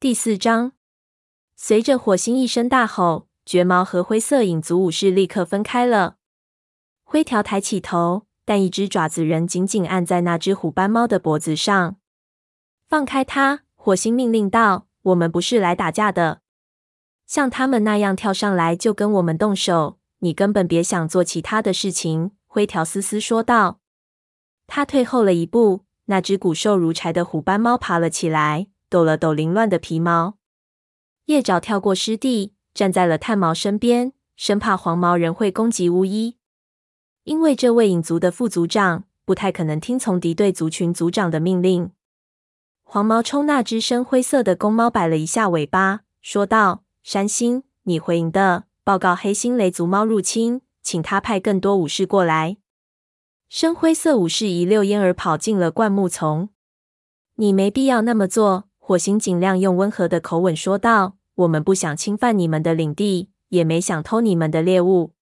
第四章，随着火星一声大吼，绝毛和灰色影族武士立刻分开了。灰条抬起头，但一只爪子仍紧紧按在那只虎斑猫的脖子上。放开它！火星命令道：“我们不是来打架的，像他们那样跳上来就跟我们动手，你根本别想做其他的事情。”灰条嘶嘶说道。他退后了一步，那只骨瘦如柴的虎斑猫爬了起来，抖了抖凌乱的皮毛。叶爪跳过湿地，站在了炭毛身边，生怕黄毛人会攻击巫医。因为这位影族的副族长不太可能听从敌对族群族长的命令，黄毛冲那只深灰色的公猫摆了一下尾巴，说道：“山星，你回营的，报告黑心雷族猫入侵，请他派更多武士过来。”深灰色武士一溜烟儿跑进了灌木丛。“你没必要那么做。”火星尽量用温和的口吻说道，“我们不想侵犯你们的领地，也没想偷你们的猎物。”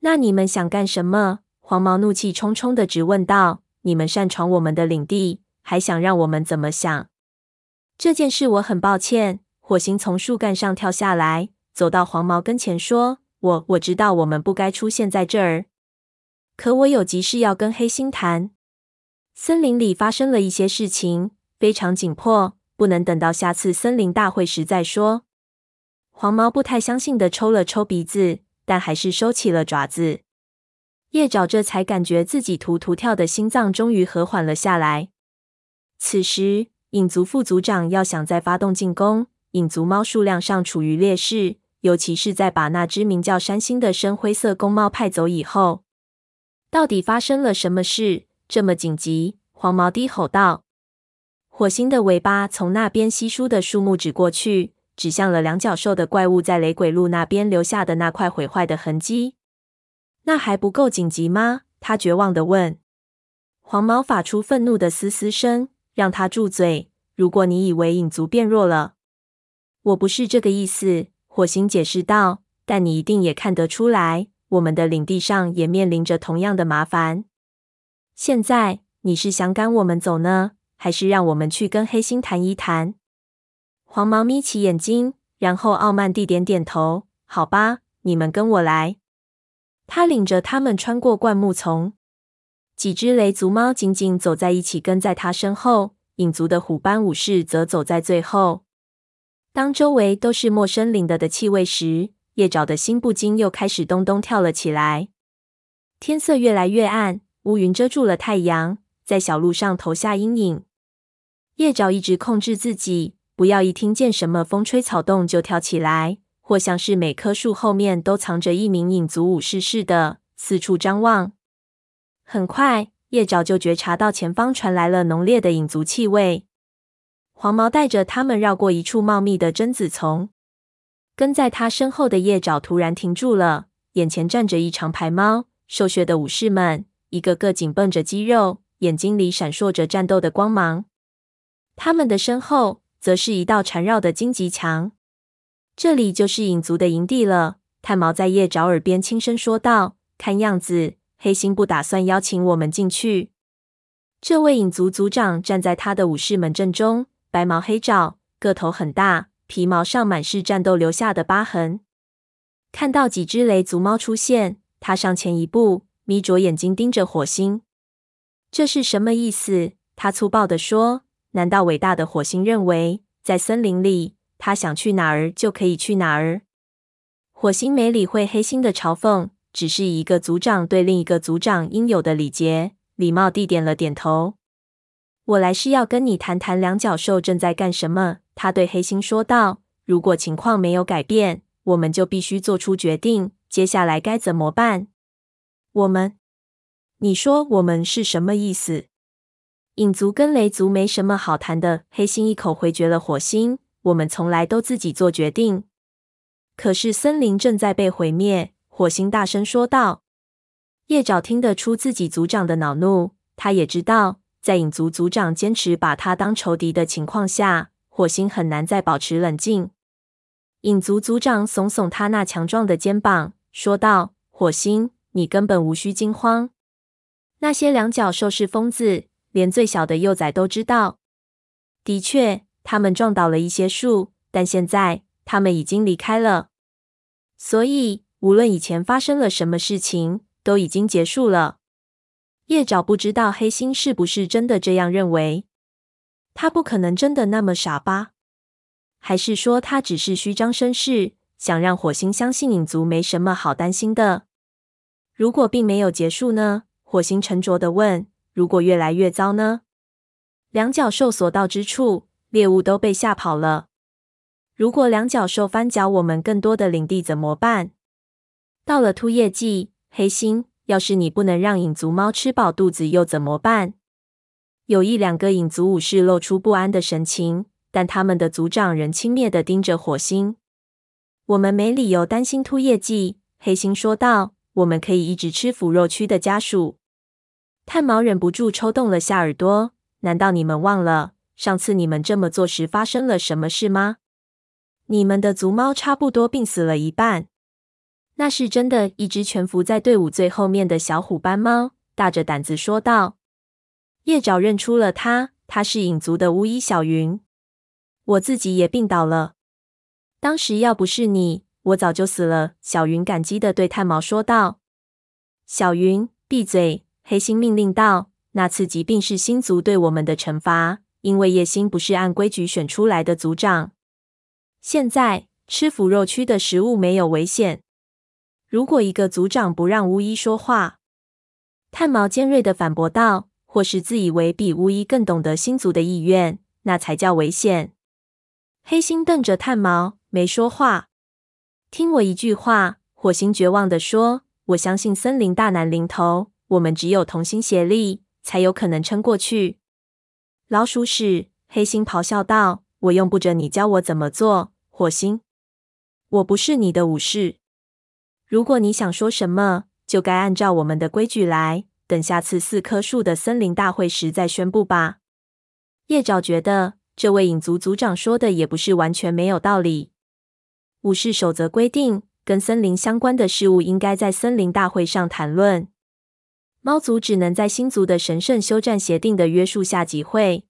那你们想干什么？黄毛怒气冲冲的直问道：“你们擅闯我们的领地，还想让我们怎么想？”这件事我很抱歉。火星从树干上跳下来，走到黄毛跟前说：“我我知道我们不该出现在这儿，可我有急事要跟黑星谈。森林里发生了一些事情，非常紧迫，不能等到下次森林大会时再说。”黄毛不太相信的抽了抽鼻子。但还是收起了爪子。叶爪这才感觉自己突突跳的心脏终于和缓了下来。此时，影族副族长要想再发动进攻，影族猫数量上处于劣势，尤其是在把那只名叫山星的深灰色公猫派走以后。到底发生了什么事？这么紧急？黄毛低吼道。火星的尾巴从那边稀疏的树木指过去。指向了两角兽的怪物在雷鬼路那边留下的那块毁坏的痕迹。那还不够紧急吗？他绝望地问。黄毛发出愤怒的嘶嘶声，让他住嘴。如果你以为影族变弱了，我不是这个意思。火星解释道。但你一定也看得出来，我们的领地上也面临着同样的麻烦。现在你是想赶我们走呢，还是让我们去跟黑星谈一谈？黄毛眯起眼睛，然后傲慢地点点头。好吧，你们跟我来。他领着他们穿过灌木丛，几只雷族猫紧紧走在一起，跟在他身后。影族的虎斑武士则走在最后。当周围都是陌生领的的气味时，叶爪的心不禁又开始咚咚跳了起来。天色越来越暗，乌云遮住了太阳，在小路上投下阴影。叶爪一直控制自己。不要一听见什么风吹草动就跳起来，或像是每棵树后面都藏着一名影族武士似的四处张望。很快，叶爪就觉察到前方传来了浓烈的影族气味。黄毛带着他们绕过一处茂密的榛子丛，跟在他身后的叶爪突然停住了。眼前站着一长排猫，瘦削的武士们，一个个紧绷着肌肉，眼睛里闪烁着战斗的光芒。他们的身后，则是一道缠绕的荆棘墙，这里就是影族的营地了。炭毛在叶爪耳边轻声说道：“看样子，黑星不打算邀请我们进去。”这位影族族长站在他的武士们正中，白毛黑爪，个头很大，皮毛上满是战斗留下的疤痕。看到几只雷族猫出现，他上前一步，眯着眼睛盯着火星。这是什么意思？他粗暴地说。难道伟大的火星认为，在森林里，他想去哪儿就可以去哪儿？火星没理会黑星的嘲讽，只是以一个族长对另一个族长应有的礼节，礼貌地点了点头。我来是要跟你谈谈两角兽正在干什么。他对黑星说道：“如果情况没有改变，我们就必须做出决定。接下来该怎么办？”我们？你说我们是什么意思？影族跟雷族没什么好谈的。黑心一口回绝了火星。我们从来都自己做决定。可是森林正在被毁灭。火星大声说道。叶爪听得出自己族长的恼怒。他也知道，在影族族长坚持把他当仇敌的情况下，火星很难再保持冷静。影族族长耸耸他那强壮的肩膀，说道：“火星，你根本无需惊慌。那些两角兽是疯子。”连最小的幼崽都知道。的确，他们撞倒了一些树，但现在他们已经离开了。所以，无论以前发生了什么事情，都已经结束了。叶爪不知道黑心是不是真的这样认为，他不可能真的那么傻吧？还是说他只是虚张声势，想让火星相信影族没什么好担心的？如果并没有结束呢？火星沉着的问。如果越来越糟呢？两角兽所到之处，猎物都被吓跑了。如果两角兽翻搅我们更多的领地怎么办？到了秃叶季，黑心，要是你不能让影族猫吃饱肚子，又怎么办？有一两个影族武士露出不安的神情，但他们的族长仍轻蔑地盯着火星。我们没理由担心秃叶季，黑心说道。我们可以一直吃腐肉区的家属。炭毛忍不住抽动了下耳朵。难道你们忘了上次你们这么做时发生了什么事吗？你们的族猫差不多病死了一半。那是真的。一只蜷伏在队伍最后面的小虎斑猫大着胆子说道。叶爪认出了他，他是影族的巫医小云。我自己也病倒了。当时要不是你，我早就死了。小云感激的对炭毛说道。小云，闭嘴。黑心命令道：“那次疾病是星族对我们的惩罚，因为叶星不是按规矩选出来的族长。现在吃腐肉区的食物没有危险。如果一个族长不让巫医说话，炭毛尖锐的反驳道，或是自以为比巫医更懂得星族的意愿，那才叫危险。”黑心瞪着炭毛，没说话。听我一句话，火星绝望地说：“我相信森林大难临头。”我们只有同心协力，才有可能撑过去。老鼠屎！黑心咆哮道：“我用不着你教我怎么做，火星。我不是你的武士。如果你想说什么，就该按照我们的规矩来。等下次四棵树的森林大会时再宣布吧。”叶爪觉得这位影族族长说的也不是完全没有道理。武士守则规定，跟森林相关的事物应该在森林大会上谈论。猫族只能在星族的神圣休战协定的约束下集会，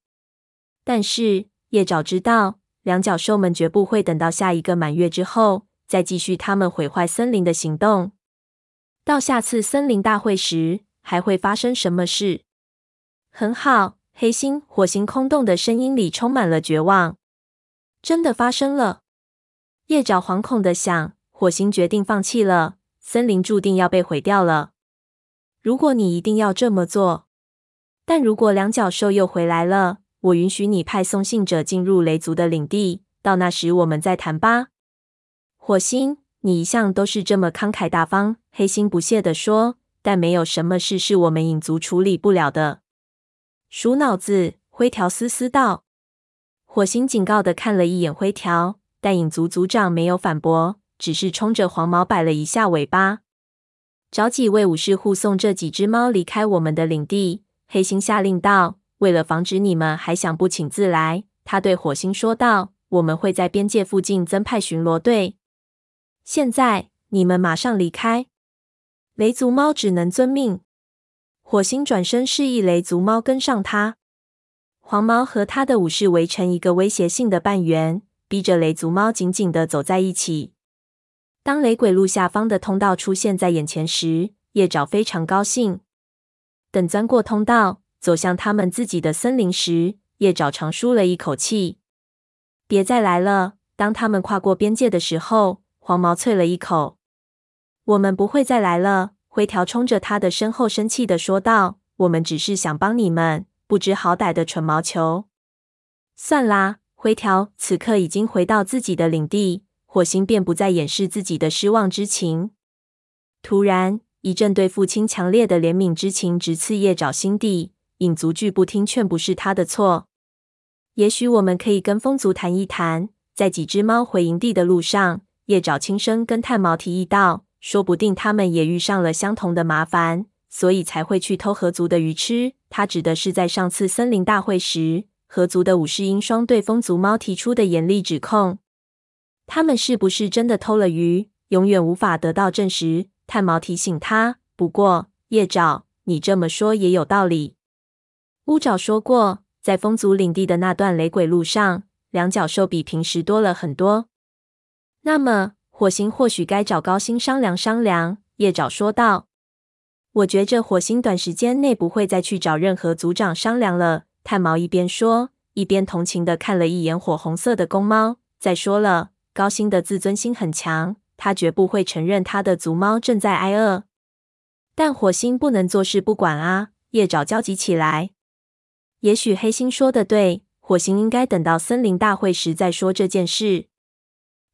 但是叶爪知道，两角兽们绝不会等到下一个满月之后再继续他们毁坏森林的行动。到下次森林大会时，还会发生什么事？很好，黑心火星空洞的声音里充满了绝望。真的发生了。叶爪惶恐的想，火星决定放弃了，森林注定要被毁掉了。如果你一定要这么做，但如果两角兽又回来了，我允许你派送信者进入雷族的领地。到那时我们再谈吧。火星，你一向都是这么慷慨大方。黑心不屑地说。但没有什么事是我们影族处理不了的。鼠脑子，灰条嘶嘶道。火星警告的看了一眼灰条，但影族族长没有反驳，只是冲着黄毛摆了一下尾巴。找几位武士护送这几只猫离开我们的领地。黑心下令道：“为了防止你们还想不请自来，他对火星说道：‘我们会在边界附近增派巡逻队。现在你们马上离开。’雷族猫只能遵命。火星转身示意雷族猫跟上他。黄毛和他的武士围成一个威胁性的半圆，逼着雷族猫紧紧地走在一起。”当雷鬼路下方的通道出现在眼前时，叶爪非常高兴。等钻过通道，走向他们自己的森林时，叶爪长舒了一口气。别再来了。当他们跨过边界的时候，黄毛啐了一口：“我们不会再来了。”灰条冲着他的身后生气地说道：“我们只是想帮你们，不知好歹的蠢毛球。”算啦，灰条此刻已经回到自己的领地。火星便不再掩饰自己的失望之情。突然，一阵对父亲强烈的怜悯之情直刺叶爪心底。影族拒不听劝，不是他的错。也许我们可以跟风族谈一谈。在几只猫回营地的路上，叶爪轻声跟炭毛提议道：“说不定他们也遇上了相同的麻烦，所以才会去偷河族的鱼吃。”他指的是在上次森林大会时，河族的武士鹰双对风族猫提出的严厉指控。他们是不是真的偷了鱼，永远无法得到证实。炭毛提醒他。不过叶爪，你这么说也有道理。乌爪说过，在风族领地的那段雷鬼路上，两角兽比平时多了很多。那么，火星或许该找高星商量商量。叶爪说道：“我觉着火星短时间内不会再去找任何族长商量了。”炭毛一边说，一边同情地看了一眼火红色的公猫。再说了，高星的自尊心很强，他绝不会承认他的族猫正在挨饿。但火星不能坐视不管啊！叶爪焦急起来。也许黑星说的对，火星应该等到森林大会时再说这件事。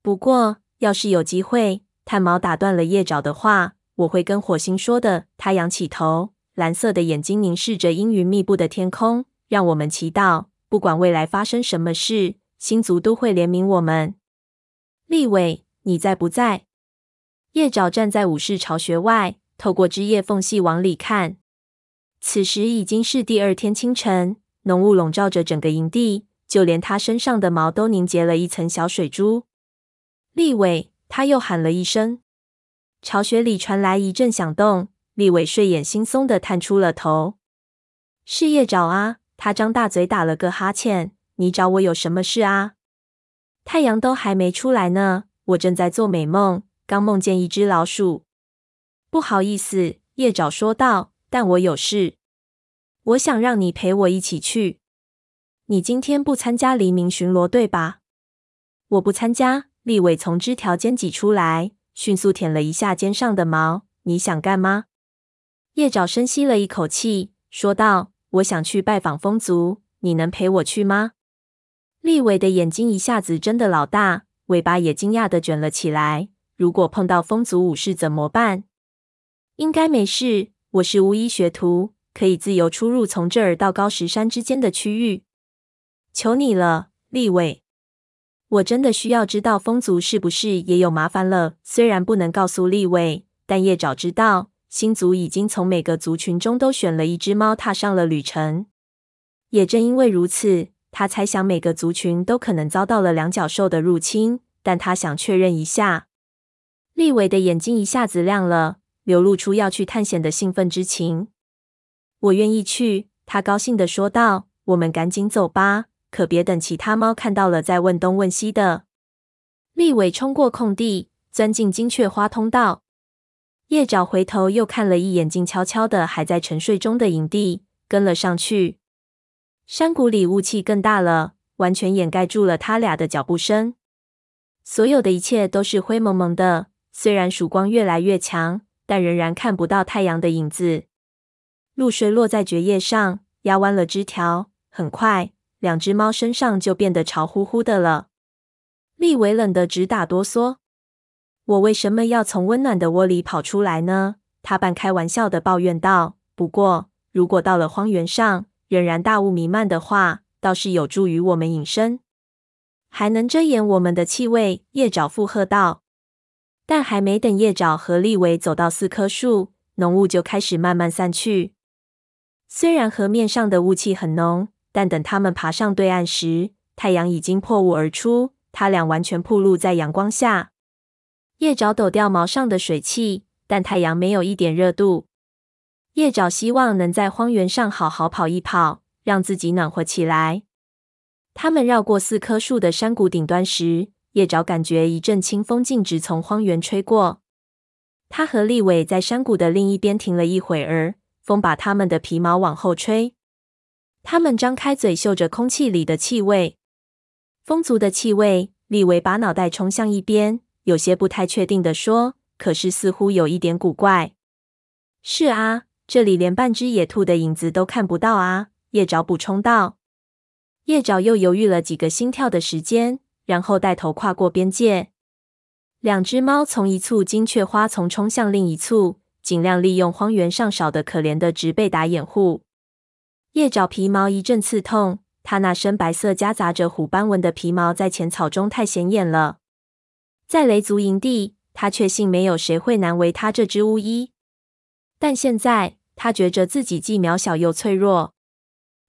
不过，要是有机会，炭毛打断了叶爪的话，我会跟火星说的。他仰起头，蓝色的眼睛凝视着阴云密布的天空。让我们祈祷，不管未来发生什么事，星族都会怜悯我们。立伟，你在不在？叶爪站在武士巢穴外，透过枝叶缝隙往里看。此时已经是第二天清晨，浓雾笼罩着整个营地，就连他身上的毛都凝结了一层小水珠。立伟，他又喊了一声。巢穴里传来一阵响动，立伟睡眼惺忪地探出了头。是叶爪啊！他张大嘴打了个哈欠。你找我有什么事啊？太阳都还没出来呢，我正在做美梦，刚梦见一只老鼠。不好意思，叶爪说道，但我有事。我想让你陪我一起去。你今天不参加黎明巡逻，队吧？我不参加。立伟从枝条间挤出来，迅速舔了一下肩上的毛。你想干嘛？叶爪深吸了一口气，说道：“我想去拜访风族，你能陪我去吗？”立伟的眼睛一下子睁得老大，尾巴也惊讶地卷了起来。如果碰到风族武士怎么办？应该没事，我是巫医学徒，可以自由出入从这儿到高石山之间的区域。求你了，立伟。我真的需要知道风族是不是也有麻烦了。虽然不能告诉立伟，但叶早知道，星族已经从每个族群中都选了一只猫，踏上了旅程。也正因为如此，他猜想每个族群都可能遭到了两角兽的入侵。但他想确认一下。立伟的眼睛一下子亮了，流露出要去探险的兴奋之情。我愿意去，他高兴的说道。我们赶紧走吧。可别等其他猫看到了再问东问西的。立伟冲过空地，钻进金雀花通道。叶爪回头又看了一眼静悄悄的还在沉睡中的营地，跟了上去。山谷里雾气更大了，完全掩盖住了他俩的脚步声。所有的一切都是灰蒙蒙的，虽然曙光越来越强，但仍然看不到太阳的影子。露水落在蕨叶上，压弯了枝条。很快。两只猫身上就变得潮乎乎的了。立伟冷得直打哆嗦。我为什么要从温暖的窝里跑出来呢？他半开玩笑的抱怨道。不过，如果到了荒原上，仍然大雾弥漫的话，倒是有助于我们隐身，还能遮掩我们的气味。叶爪附和道。但还没等叶爪和立伟走到四棵树，浓雾就开始慢慢散去。虽然河面上的雾气很浓。但等他们爬上对岸时，太阳已经破雾而出，他俩完全暴露在阳光下。叶爪抖掉毛上的水汽，但太阳没有一点热度。叶爪希望能在荒原上好好跑一跑，让自己暖和起来。他们绕过四棵树的山谷顶端时，叶爪感觉一阵清风径直从荒原吹过。他和立伟在山谷的另一边停了一会儿，风把他们的皮毛往后吹。他们张开嘴嗅着空气里的气味，风族的气味。立伟把脑袋冲向一边，有些不太确定地说：“可是似乎有一点古怪。”“是啊，这里连半只野兔的影子都看不到啊。”叶爪补充道。叶爪又犹豫了几个心跳的时间，然后带头跨过边界。两只猫从一簇金雀花丛冲向另一簇，尽量利用荒原上少的可怜的植被打掩护。叶爪皮毛一阵刺痛，他那深白色夹杂着虎斑纹的皮毛在浅草中太显眼了。在雷族营地，他确信没有谁会难为他这只巫医。但现在，他觉着自己既渺小又脆弱。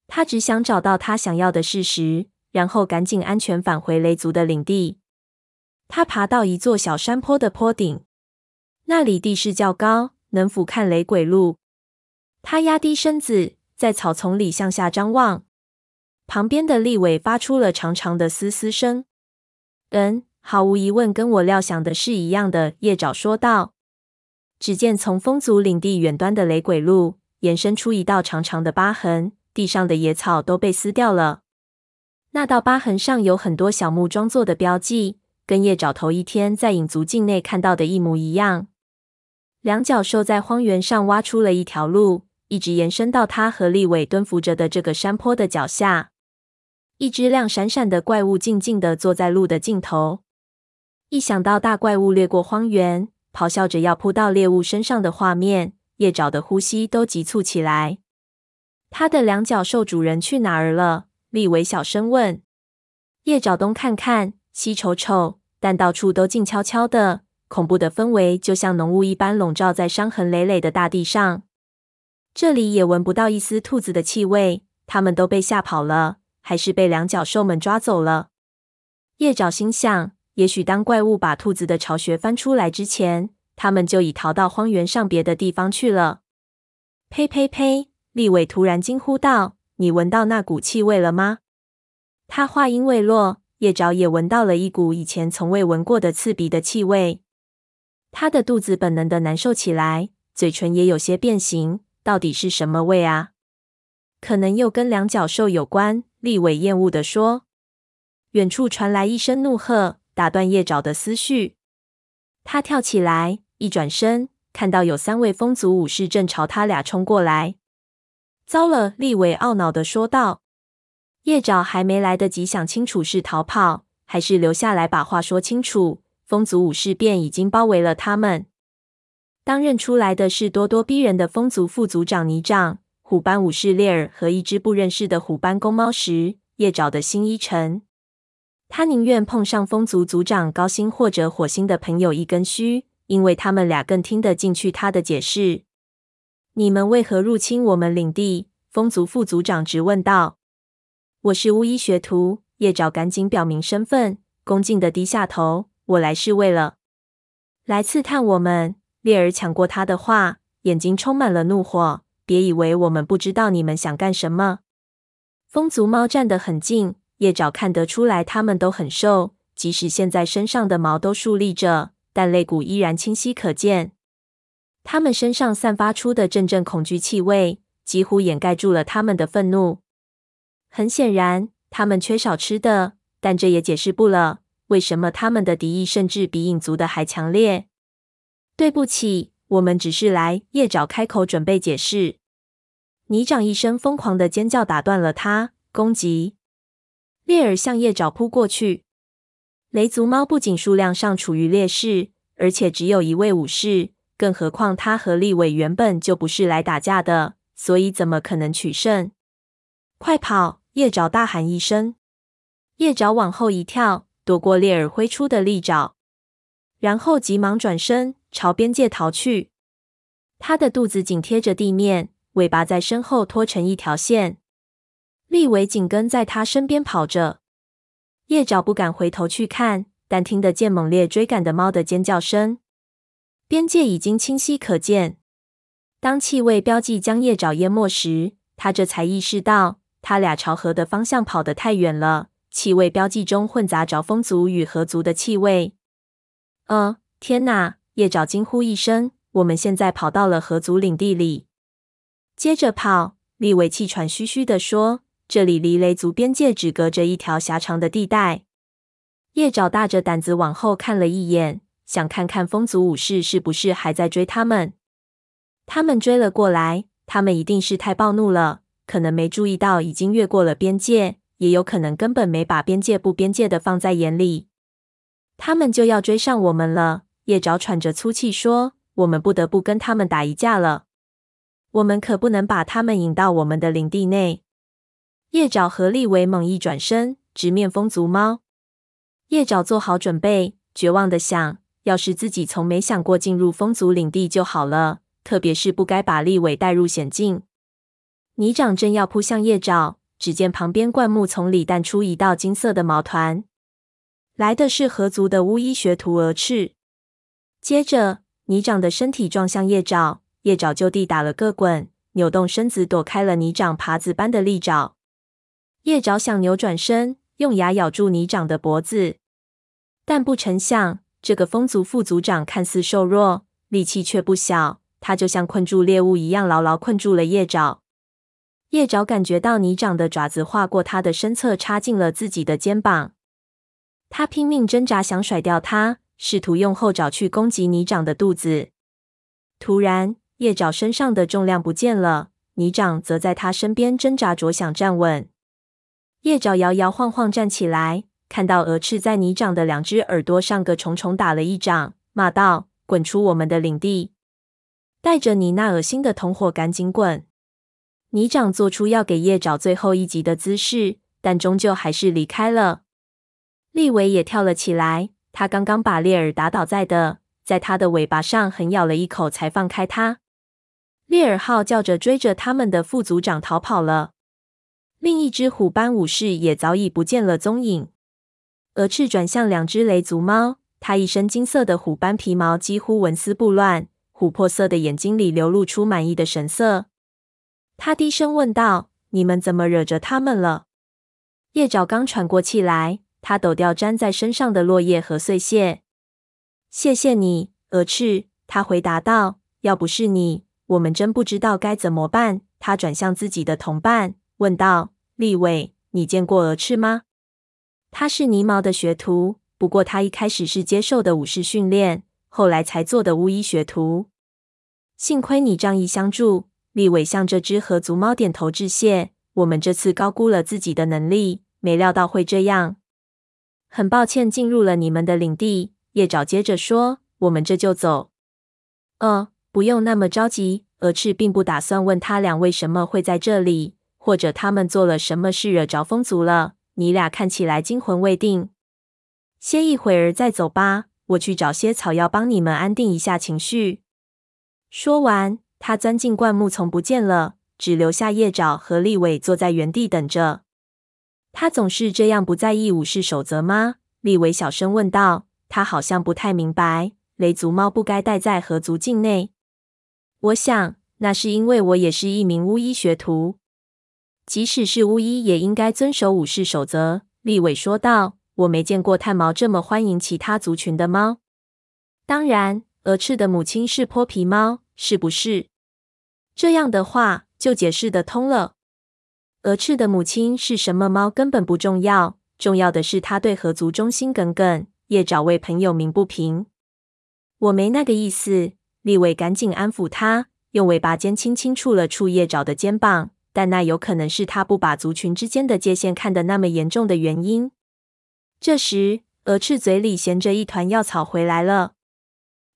他只想找到他想要的事实，然后赶紧安全返回雷族的领地。他爬到一座小山坡的坡顶，那里地势较高，能俯瞰雷鬼路。他压低身子。在草丛里向下张望，旁边的立尾发出了长长的嘶嘶声。嗯，毫无疑问，跟我料想的是一样的。叶爪说道。只见从风族领地远端的雷鬼路延伸出一道长长的疤痕，地上的野草都被撕掉了。那道疤痕上有很多小木桩做的标记，跟叶爪头一天在影族境内看到的一模一样。两角兽在荒原上挖出了一条路，一直延伸到他和立伟蹲伏着的这个山坡的脚下。一只亮闪闪的怪物静静地坐在路的尽头。一想到大怪物掠过荒原，咆哮着要扑到猎物身上的画面，叶爪的呼吸都急促起来。他的两角兽主人去哪儿了？利维小声问。叶爪东看看，西瞅瞅，但到处都静悄悄的，恐怖的氛围就像浓雾一般笼罩在伤痕累累的大地上。这里也闻不到一丝兔子的气味，他们都被吓跑了。还是被两角兽们抓走了。叶爪心想，也许当怪物把兔子的巢穴翻出来之前，他们就已逃到荒原上别的地方去了。呸呸呸！立伟突然惊呼道：“你闻到那股气味了吗？”他话音未落，叶爪也闻到了一股以前从未闻过的刺鼻的气味。他的肚子本能的难受起来，嘴唇也有些变形。到底是什么味啊？可能又跟两角兽有关。立伟厌恶地说：“远处传来一声怒喝，打断叶爪的思绪。他跳起来，一转身，看到有三位风族武士正朝他俩冲过来。糟了！”立尾懊恼地说道。叶爪还没来得及想清楚是逃跑还是留下来把话说清楚，风族武士便已经包围了他们。当认出来的是咄咄逼人的风族副族长泥掌。虎斑武士列尔和一只不认识的虎斑公猫时，叶爪的心一沉。他宁愿碰上风族族长高星或者火星的朋友一根须，因为他们俩更听得进去他的解释。你们为何入侵我们领地？风族副族长质问道。我是巫医学徒。叶爪赶紧表明身份，恭敬地低下头。我来是为了来刺探我们。列尔抢过他的话，眼睛充满了怒火。别以为我们不知道你们想干什么。风族猫站得很近，叶爪看得出来，它们都很瘦，即使现在身上的毛都竖立着，但肋骨依然清晰可见。它们身上散发出的阵阵恐惧气味，几乎掩盖住了它们的愤怒。很显然，它们缺少吃的，但这也解释不了为什么它们的敌意甚至比影族的还强烈。对不起。我们只是来。叶爪开口准备解释，泥掌一声疯狂的尖叫打断了他攻击。猎尔向叶爪扑过去。雷族猫不仅数量上处于劣势，而且只有一位武士，更何况他和立伟原本就不是来打架的，所以怎么可能取胜？快跑！叶爪大喊一声。叶爪往后一跳，躲过猎尔挥出的利爪，然后急忙转身。朝边界逃去，他的肚子紧贴着地面，尾巴在身后拖成一条线。立伟紧跟在他身边跑着，叶爪不敢回头去看，但听得见猛烈追赶的猫的尖叫声。边界已经清晰可见，当气味标记将叶爪淹没时，他这才意识到他俩朝河的方向跑得太远了。气味标记中混杂着风族与河族的气味。呃，天哪！叶爪惊呼一声：“我们现在跑到了河族领地里。”接着跑，立伟气喘吁吁地说：“这里离雷族边界只隔着一条狭长的地带。”叶爪大着胆子往后看了一眼，想看看风族武士是不是还在追他们。他们追了过来，他们一定是太暴怒了，可能没注意到已经越过了边界，也有可能根本没把边界不边界的放在眼里。他们就要追上我们了。叶爪喘着粗气说：“我们不得不跟他们打一架了。我们可不能把他们引到我们的领地内。”叶爪和立伟猛一转身，直面风族猫。叶爪做好准备，绝望地想：要是自己从没想过进入风族领地就好了，特别是不该把立伟带入险境。泥掌正要扑向叶爪，只见旁边灌木丛里淡出一道金色的毛团，来的是河族的巫医学徒蛾翅。接着，泥掌的身体撞向叶爪，叶爪就地打了个滚，扭动身子躲开了泥掌耙子般的利爪。叶爪想扭转身，用牙咬住泥掌的脖子，但不成想，这个风族副族长看似瘦弱，力气却不小。他就像困住猎物一样，牢牢困住了叶爪。叶爪感觉到泥掌的爪子划过他的身侧，插进了自己的肩膀。他拼命挣扎，想甩掉它，试图用后爪去攻击泥掌的肚子。突然，叶爪身上的重量不见了，泥掌则在他身边挣扎着想站稳。叶爪摇摇晃晃站起来，看到蛾翅在泥长的两只耳朵上个重重打了一掌，骂道：“滚出我们的领地！带着你那恶心的同伙赶紧滚！”泥长做出要给叶爪最后一击的姿势，但终究还是离开了。利维也跳了起来，他刚刚把猎尔打倒在的，在他的尾巴上狠咬了一口，才放开他。猎尔号叫着追着他们的副族长逃跑了。另一只虎斑武士也早已不见了踪影。鹅翅转向两只雷族猫，它一身金色的虎斑皮毛几乎纹丝不乱，琥珀色的眼睛里流露出满意的神色。他低声问道：“你们怎么惹着他们了？”叶爪刚喘过气来，他抖掉粘在身上的落叶和碎屑。“谢谢你，鹅翅。”他回答道，“要不是你，我们真不知道该怎么办。”他转向自己的同伴，问道。利伟，你见过蛾翅吗？他是泥毛的学徒，不过他一开始是接受的武士训练，后来才做的巫医学徒。幸亏你仗义相助。立伟向这只河族猫点头致谢。我们这次高估了自己的能力，没料到会这样。很抱歉进入了你们的领地。叶爪接着说：“我们这就走。”哦，不用那么着急。鹅翅并不打算问他俩为什么会在这里。或者他们做了什么事惹着风族了？你俩看起来惊魂未定，歇一会儿再走吧。我去找些草药帮你们安定一下情绪。说完，他钻进灌木丛不见了，只留下叶爪和利尾坐在原地等着。他总是这样不在意武士守则吗？利尾小声问道。他好像不太明白，雷族猫不该待在河族境内。我想，那是因为我也是一名巫医学徒。即使是巫医，也应该遵守武士守则。”立伟说道，“我没见过炭毛这么欢迎其他族群的猫。当然，鹅翅的母亲是泼皮猫，是不是？这样的话就解释得通了。鹅翅的母亲是什么猫根本不重要，重要的是它对合族忠心耿耿。叶爪为朋友鸣不平。我没那个意思。”立伟赶紧安抚他，用尾巴尖轻轻触了触叶爪的肩膀。但那有可能是他不把族群之间的界限看得那么严重的原因。这时，蛾翅嘴里衔着一团药草回来了。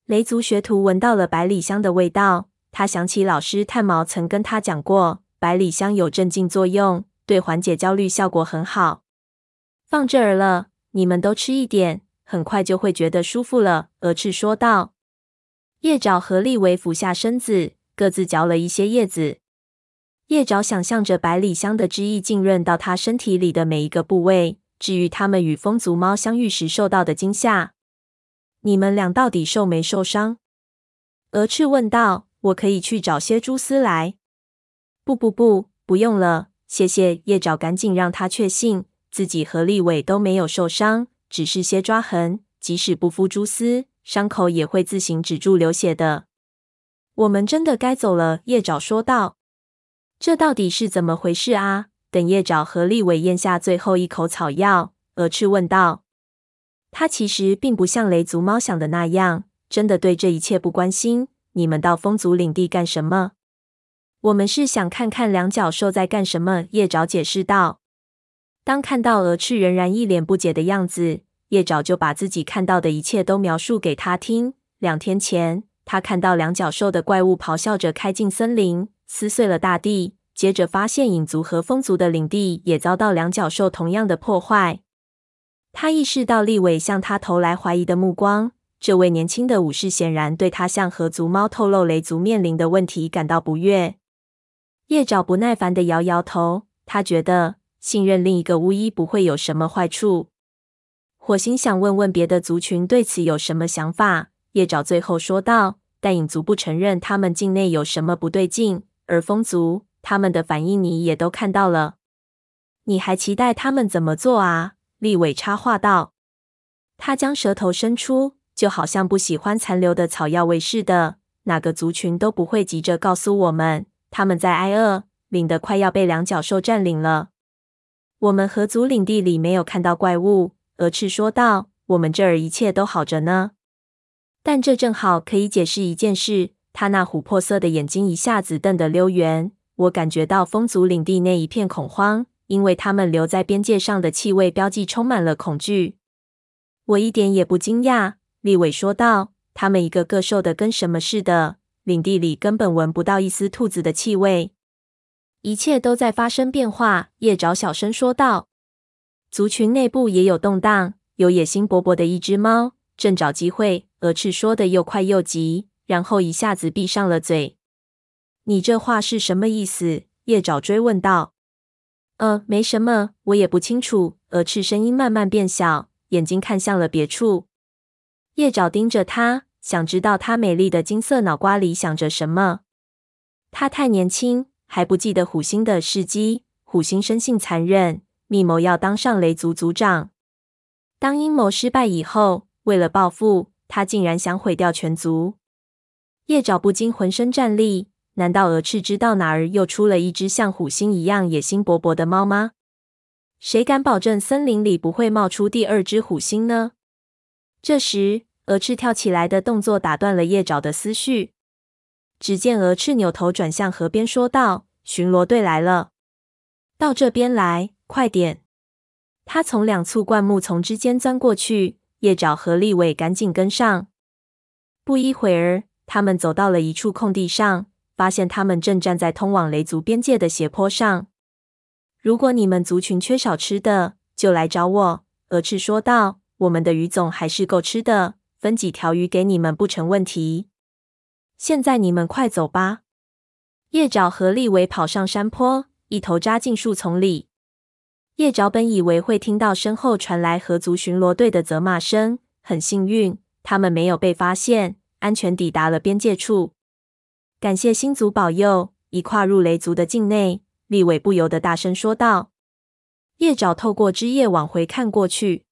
雷族学徒闻到了百里香的味道，他想起老师炭毛曾跟他讲过，百里香有镇静作用，对缓解焦虑效果很好。放这儿了，你们都吃一点，很快就会觉得舒服了。蛾翅说道。叶爪和利维俯下身子，各自嚼了一些叶子。叶爪想象着百里香的汁液浸润到他身体里的每一个部位，治愈他们与风族猫相遇时受到的惊吓。你们俩到底受没受伤？蛾翅问道。我可以去找些蛛丝来。不不不，不用了，谢谢。叶爪赶紧让他确信自己和利伟都没有受伤，只是些抓痕，即使不敷蛛丝，伤口也会自行止住流血的。我们真的该走了，叶爪说道。这到底是怎么回事啊？等叶爪和立伟咽下最后一口草药，蛾翅问道。他其实并不像雷族猫想的那样，真的对这一切不关心。你们到风族领地干什么？我们是想看看两脚兽在干什么。叶爪解释道。当看到蛾翅仍然一脸不解的样子，叶爪就把自己看到的一切都描述给他听。两天前，他看到两脚兽的怪物咆哮着开进森林。撕碎了大地，接着发现影族和风族的领地也遭到两角兽同样的破坏。他意识到利伟向他投来怀疑的目光。这位年轻的武士显然对他向河族猫透露雷族面临的问题感到不悦。叶爪不耐烦地摇摇头，他觉得信任另一个巫医不会有什么坏处。火星想问问别的族群对此有什么想法。叶爪最后说道，但影族不承认他们境内有什么不对劲。而风族他们的反应你也都看到了，你还期待他们怎么做啊？立伟插话道。他将舌头伸出，就好像不喜欢残留的草药味似的。哪个族群都不会急着告诉我们，他们在挨饿，领得快要被两角兽占领了。我们河族领地里没有看到怪物，鹅翅说道。我们这儿一切都好着呢。但这正好可以解释一件事。他那琥珀色的眼睛一下子瞪得溜圆。我感觉到风族领地内一片恐慌，因为他们留在边界上的气味标记充满了恐惧。我一点也不惊讶，利伟说道。他们一个个瘦的跟什么似的，领地里根本闻不到一丝兔子的气味。一切都在发生变化，叶爪小声说道。族群内部也有动荡，有野心勃勃的一只猫正找机会。鹅翅说的又快又急，然后一下子闭上了嘴。你这话是什么意思？叶爪追问道。呃，没什么，我也不清楚。鹅翅声音慢慢变小，眼睛看向了别处。叶爪盯着他，想知道他美丽的金色脑瓜里想着什么。他太年轻，还不记得虎星的事迹。虎星生性残忍，密谋要当上雷族族长。当阴谋失败以后，为了报复，他竟然想毁掉全族。叶爪不禁浑身战栗。难道鹅翅知道哪儿又出了一只像虎星一样野心勃勃的猫吗？谁敢保证森林里不会冒出第二只虎星呢？这时，鹅翅跳起来的动作打断了叶爪的思绪。只见鹅翅扭头转向河边，说道：“巡逻队来了，到这边来，快点！”他从两簇灌木丛之间钻过去，叶爪和立伟赶紧跟上。不一会儿，他们走到了一处空地上，发现他们正站在通往雷族边界的斜坡上。如果你们族群缺少吃的，就来找我。”鹅翅说道，“我们的鱼总还是够吃的，分几条鱼给你们不成问题。现在你们快走吧。”叶爪和利尾跑上山坡，一头扎进树丛里。叶爪本以为会听到身后传来河族巡逻队的责骂声，很幸运，他们没有被发现，安全抵达了边界处。感谢星族保佑！一跨入雷族的境内，利尾不由得大声说道。叶爪透过枝叶往回看过去，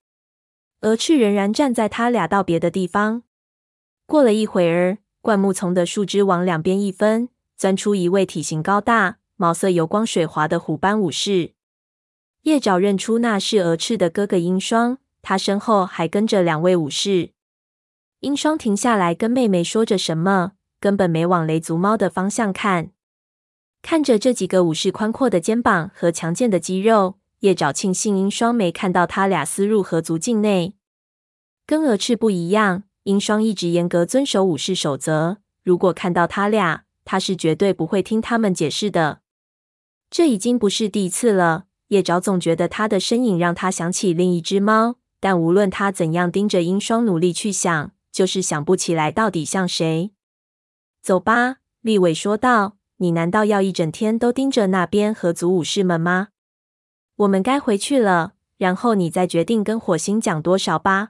鹅翅仍然站在他俩道别的地方。过了一会儿，灌木丛的树枝往两边一分，钻出一位体型高大、毛色油光水滑的虎斑武士。叶爪认出那是鹅翅的哥哥鹰双，他身后还跟着两位武士。鹰双停下来跟妹妹说着什么，根本没往雷族猫的方向看。看着这几个武士宽阔的肩膀和强健的肌肉，叶爪庆幸鹰双没看到他俩私入河族境内。跟鹅翅不一样，鹰双一直严格遵守武士守则。如果看到他俩，他是绝对不会听他们解释的。这已经不是第一次了。叶爪总觉得他的身影让他想起另一只猫，但无论他怎样盯着鹰双努力去想，就是想不起来到底像谁。走吧，立伟说道。你难道要一整天都盯着那边和族武士们吗？我们该回去了，然后你再决定跟火星讲多少吧。